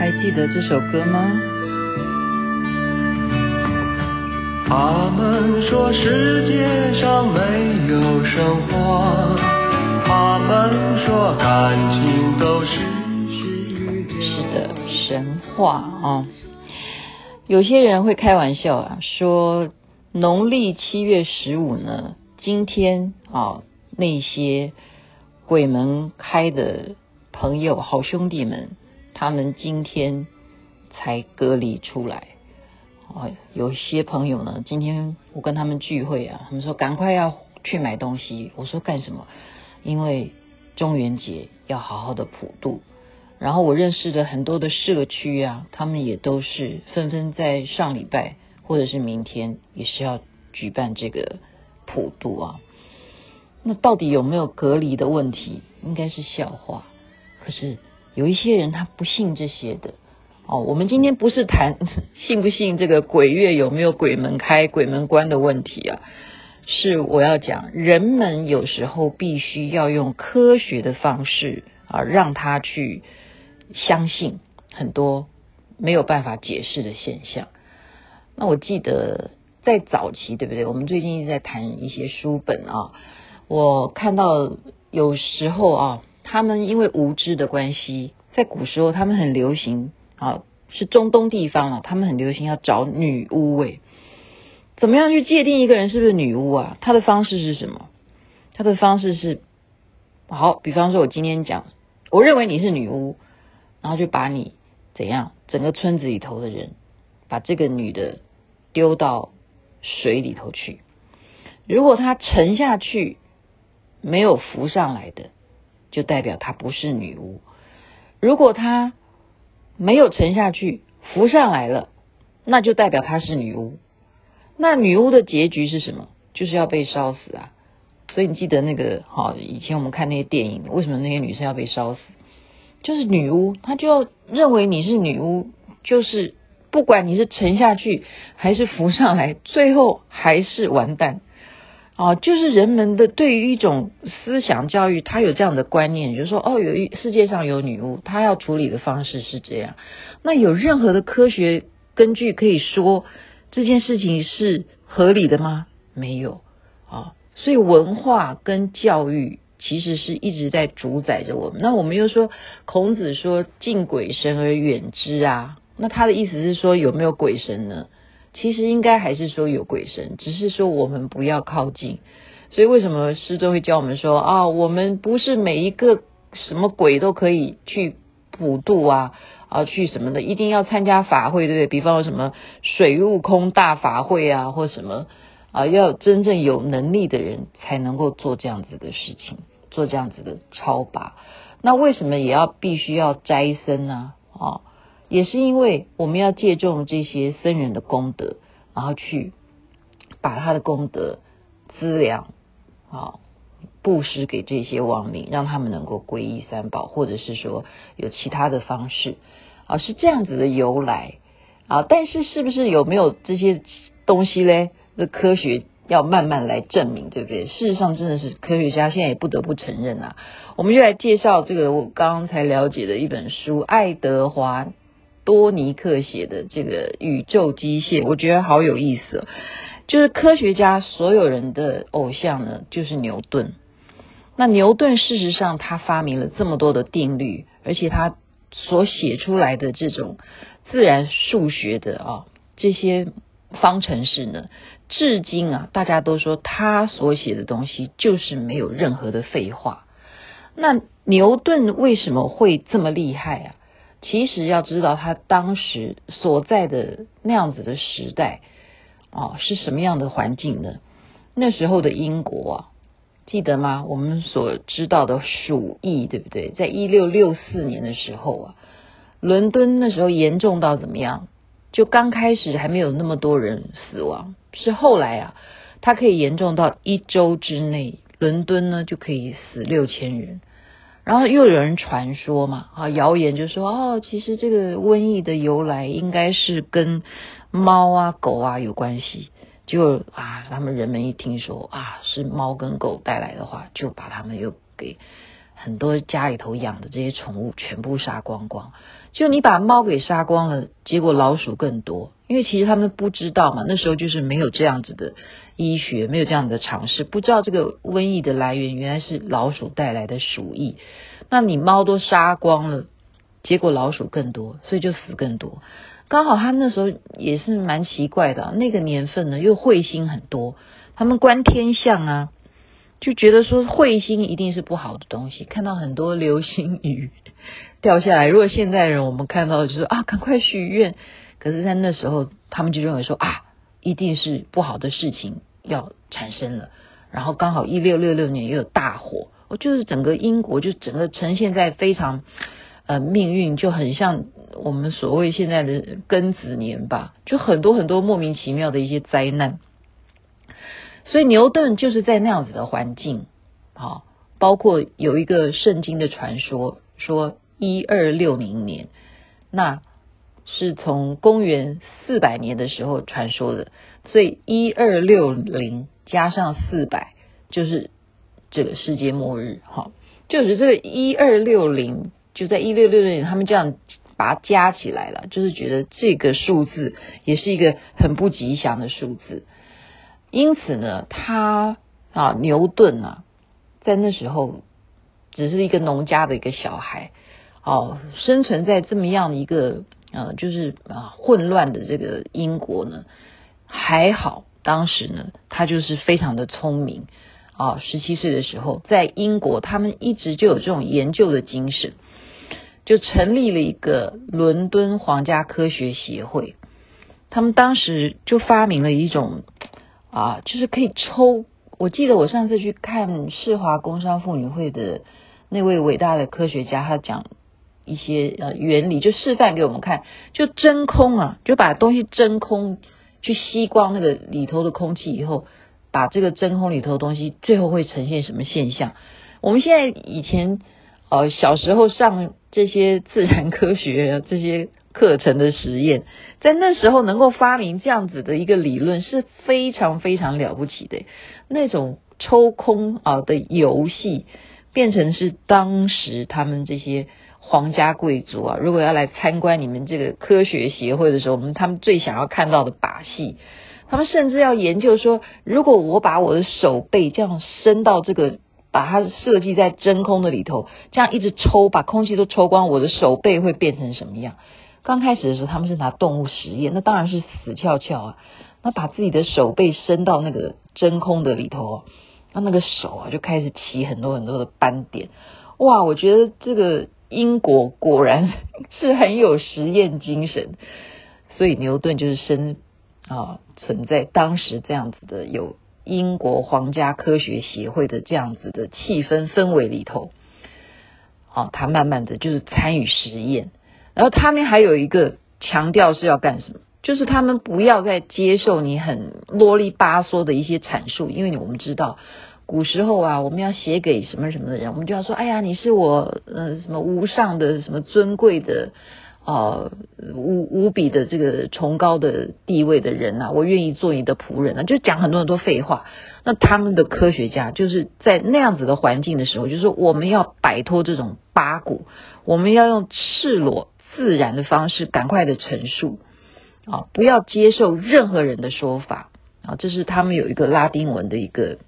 还记得这首歌吗？他们说世界上没有神话，他们说感情都是虚假。是的，神话啊、哦！有些人会开玩笑啊，说农历七月十五呢，今天啊、哦，那些鬼门开的朋友、好兄弟们，他们今天才隔离出来。哦，有些朋友呢，今天我跟他们聚会啊，他们说赶快要去买东西。我说干什么？因为中元节要好好的普渡。然后我认识的很多的社区啊，他们也都是纷纷在上礼拜或者是明天也是要举办这个普渡啊。那到底有没有隔离的问题？应该是笑话。可是有一些人他不信这些的。哦，我们今天不是谈 信不信这个鬼月有没有鬼门开、鬼门关的问题啊，是我要讲，人们有时候必须要用科学的方式啊，让他去相信很多没有办法解释的现象。那我记得在早期，对不对？我们最近一直在谈一些书本啊，我看到有时候啊，他们因为无知的关系，在古时候他们很流行。啊，是中东地方啊，他们很流行要找女巫诶，怎么样去界定一个人是不是女巫啊？他的方式是什么？他的方式是，好，比方说，我今天讲，我认为你是女巫，然后就把你怎样，整个村子里头的人，把这个女的丢到水里头去，如果她沉下去没有浮上来的，就代表她不是女巫；如果她没有沉下去，浮上来了，那就代表她是女巫。那女巫的结局是什么？就是要被烧死啊！所以你记得那个好，以前我们看那些电影，为什么那些女生要被烧死？就是女巫，她就认为你是女巫，就是不管你是沉下去还是浮上来，最后还是完蛋。哦，就是人们的对于一种思想教育，他有这样的观念，就是说，哦，有一世界上有女巫，他要处理的方式是这样。那有任何的科学根据可以说这件事情是合理的吗？没有啊。所以文化跟教育其实是一直在主宰着我们。那我们又说，孔子说“敬鬼神而远之”啊，那他的意思是说有没有鬼神呢？其实应该还是说有鬼神，只是说我们不要靠近。所以为什么师尊会教我们说啊，我们不是每一个什么鬼都可以去普渡啊啊，去什么的，一定要参加法会，对不对？比方说什么水悟空大法会啊，或什么啊，要真正有能力的人才能够做这样子的事情，做这样子的超拔。那为什么也要必须要斋僧呢？啊？也是因为我们要借重这些僧人的功德，然后去把他的功德资粮啊布施给这些亡灵，让他们能够皈依三宝，或者是说有其他的方式啊，是这样子的由来啊。但是是不是有没有这些东西嘞？那科学要慢慢来证明，对不对？事实上，真的是科学家现在也不得不承认啊。我们就来介绍这个我刚刚才了解的一本书，爱德华。多尼克写的这个宇宙机械，我觉得好有意思。就是科学家所有人的偶像呢，就是牛顿。那牛顿事实上他发明了这么多的定律，而且他所写出来的这种自然数学的啊这些方程式呢，至今啊大家都说他所写的东西就是没有任何的废话。那牛顿为什么会这么厉害啊？其实要知道他当时所在的那样子的时代哦，是什么样的环境呢？那时候的英国啊，记得吗？我们所知道的鼠疫，对不对？在一六六四年的时候啊，伦敦那时候严重到怎么样？就刚开始还没有那么多人死亡，是后来啊，它可以严重到一周之内，伦敦呢就可以死六千人。然后又有人传说嘛，啊，谣言就说哦，其实这个瘟疫的由来应该是跟猫啊、狗啊有关系。就啊，他们人们一听说啊是猫跟狗带来的话，就把他们又给很多家里头养的这些宠物全部杀光光。就你把猫给杀光了，结果老鼠更多，因为其实他们不知道嘛，那时候就是没有这样子的医学，没有这样的尝试，不知道这个瘟疫的来源原来是老鼠带来的鼠疫。那你猫都杀光了，结果老鼠更多，所以就死更多。刚好他那时候也是蛮奇怪的，那个年份呢又彗星很多，他们观天象啊，就觉得说彗星一定是不好的东西，看到很多流星雨掉下来。如果现在人我们看到就是啊，赶快许愿，可是在那时候他们就认为说啊，一定是不好的事情要产生了。然后刚好一六六六年又有大火，我就是整个英国就整个呈现在非常。呃，命运就很像我们所谓现在的庚子年吧，就很多很多莫名其妙的一些灾难。所以牛顿就是在那样子的环境，啊，包括有一个圣经的传说，说一二六零年，那是从公元四百年的时候传说的，所以一二六零加上四百就是这个世界末日，哈，就是这个一二六零。就在一六六零年，他们这样把它加起来了，就是觉得这个数字也是一个很不吉祥的数字。因此呢，他啊，牛顿啊，在那时候只是一个农家的一个小孩，哦，生存在这么样的一个呃，就是啊混乱的这个英国呢，还好当时呢，他就是非常的聪明啊，十七岁的时候在英国，他们一直就有这种研究的精神。就成立了一个伦敦皇家科学协会，他们当时就发明了一种啊，就是可以抽。我记得我上次去看世华工商妇女会的那位伟大的科学家，他讲一些呃原理，就示范给我们看，就真空啊，就把东西真空，去吸光那个里头的空气以后，把这个真空里头的东西最后会呈现什么现象？我们现在以前。呃，小时候上这些自然科学这些课程的实验，在那时候能够发明这样子的一个理论是非常非常了不起的。那种抽空啊的游戏，变成是当时他们这些皇家贵族啊，如果要来参观你们这个科学协会的时候，我们他们最想要看到的把戏，他们甚至要研究说，如果我把我的手背这样伸到这个。把它设计在真空的里头，这样一直抽，把空气都抽光，我的手背会变成什么样？刚开始的时候，他们是拿动物实验，那当然是死翘翘啊。那把自己的手背伸到那个真空的里头，那那个手啊就开始起很多很多的斑点。哇，我觉得这个英国果然是很有实验精神，所以牛顿就是生啊存在当时这样子的有。英国皇家科学协会的这样子的气氛氛围里头，哦，他慢慢的就是参与实验，然后他们还有一个强调是要干什么，就是他们不要再接受你很啰里吧嗦的一些阐述，因为我们知道古时候啊，我们要写给什么什么的人，我们就要说，哎呀，你是我呃什么无上的什么尊贵的。啊，无无比的这个崇高的地位的人啊，我愿意做你的仆人啊，就讲很多很多废话。那他们的科学家就是在那样子的环境的时候，就是说我们要摆脱这种八股，我们要用赤裸自然的方式赶快的陈述啊，不要接受任何人的说法啊。这是他们有一个拉丁文的一个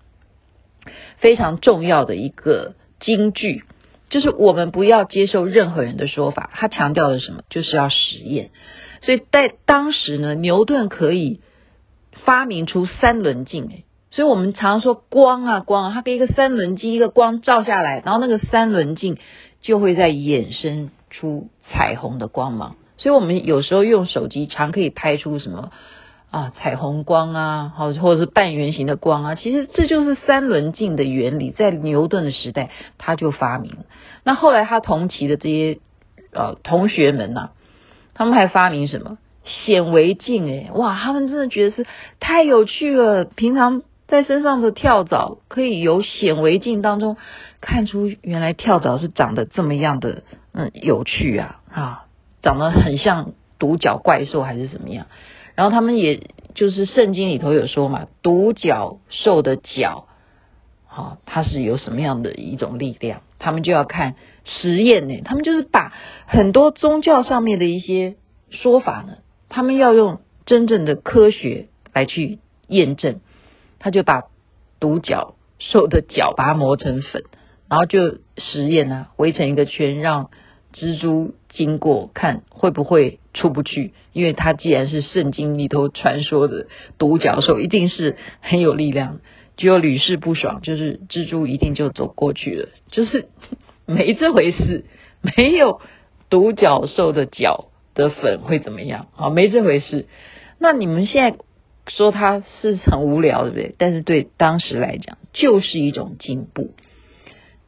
非常重要的一个金句。就是我们不要接受任何人的说法，他强调的什么？就是要实验。所以在当时呢，牛顿可以发明出三棱镜，诶，所以我们常说光啊光啊，它跟一个三棱镜，一个光照下来，然后那个三棱镜就会再衍生出彩虹的光芒。所以我们有时候用手机常可以拍出什么？啊，彩虹光啊，好，或者是半圆形的光啊，其实这就是三棱镜的原理，在牛顿的时代他就发明。那后来他同期的这些呃同学们呐、他们还发明什么显微镜？诶，哇，他们真的觉得是太有趣了。平常在身上的跳蚤，可以由显微镜当中看出原来跳蚤是长得这么样的，嗯，有趣啊，啊，长得很像独角怪兽还是什么样？然后他们也就是圣经里头有说嘛，独角兽的角好，它是有什么样的一种力量？他们就要看实验呢，他们就是把很多宗教上面的一些说法呢，他们要用真正的科学来去验证。他就把独角兽的脚把它磨成粉，然后就实验啊，围成一个圈，让蜘蛛经过，看会不会出不去。因为它既然是圣经里头传说的独角兽，一定是很有力量。只有屡试不爽，就是蜘蛛一定就走过去了，就是没这回事。没有独角兽的脚的粉会怎么样？啊，没这回事。那你们现在说它是很无聊，对不对？但是对当时来讲，就是一种进步，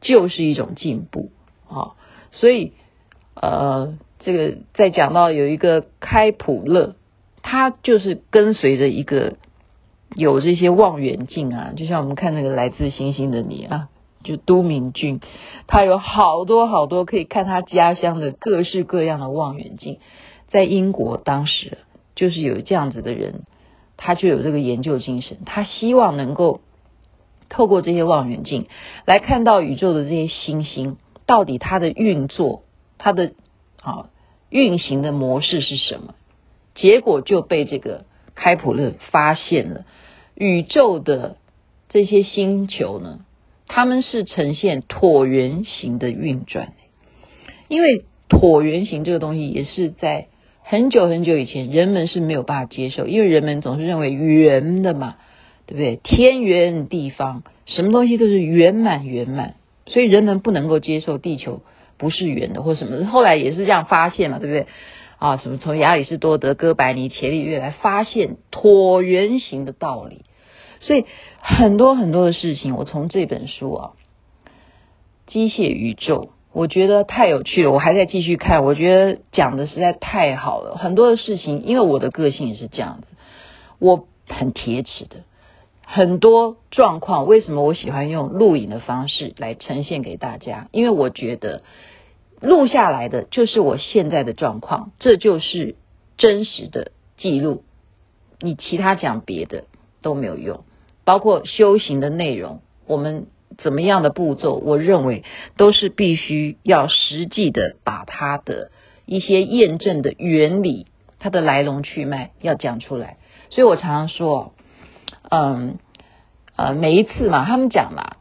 就是一种进步啊。所以呃，这个再讲到有一个开普勒，他就是跟随着一个。有这些望远镜啊，就像我们看那个来自星星的你啊，就都敏俊，他有好多好多可以看他家乡的各式各样的望远镜。在英国当时就是有这样子的人，他就有这个研究精神，他希望能够透过这些望远镜来看到宇宙的这些星星到底它的运作，它的啊运行的模式是什么，结果就被这个开普勒发现了。宇宙的这些星球呢，他们是呈现椭圆形的运转。因为椭圆形这个东西也是在很久很久以前，人们是没有办法接受，因为人们总是认为圆的嘛，对不对？天圆地方，什么东西都是圆满圆满，所以人们不能够接受地球不是圆的或什么。后来也是这样发现嘛，对不对？啊，什么从亚里士多德、哥白尼、伽利略来发现椭圆形的道理，所以很多很多的事情，我从这本书啊，《机械宇宙》，我觉得太有趣了，我还在继续看，我觉得讲的实在太好了。很多的事情，因为我的个性也是这样子，我很铁齿的，很多状况，为什么我喜欢用录影的方式来呈现给大家？因为我觉得。录下来的就是我现在的状况，这就是真实的记录。你其他讲别的都没有用，包括修行的内容，我们怎么样的步骤，我认为都是必须要实际的把它的一些验证的原理，它的来龙去脉要讲出来。所以我常常说，嗯，呃，每一次嘛，他们讲嘛，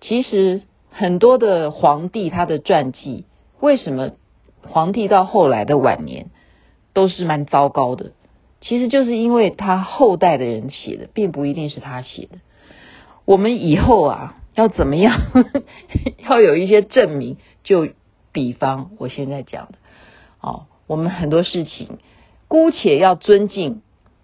其实很多的皇帝他的传记。为什么皇帝到后来的晚年都是蛮糟糕的？其实就是因为他后代的人写的，并不一定是他写的。我们以后啊，要怎么样？要有一些证明。就比方我现在讲的，哦，我们很多事情姑且要尊敬，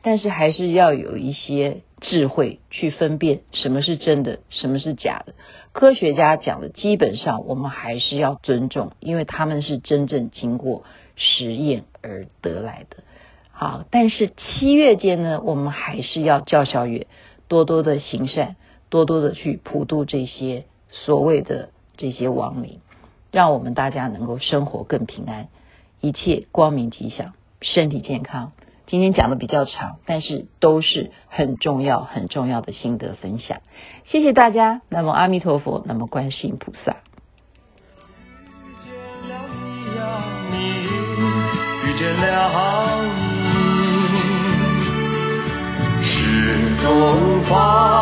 但是还是要有一些智慧去分辨什么是真的，什么是假的。科学家讲的，基本上我们还是要尊重，因为他们是真正经过实验而得来的。好，但是七月间呢，我们还是要叫小月多多的行善，多多的去普度这些所谓的这些亡灵，让我们大家能够生活更平安，一切光明吉祥，身体健康。今天讲的比较长，但是都是很重要、很重要的心得分享。谢谢大家。那么阿弥陀佛，那么观世音菩萨。遇见了你，是东方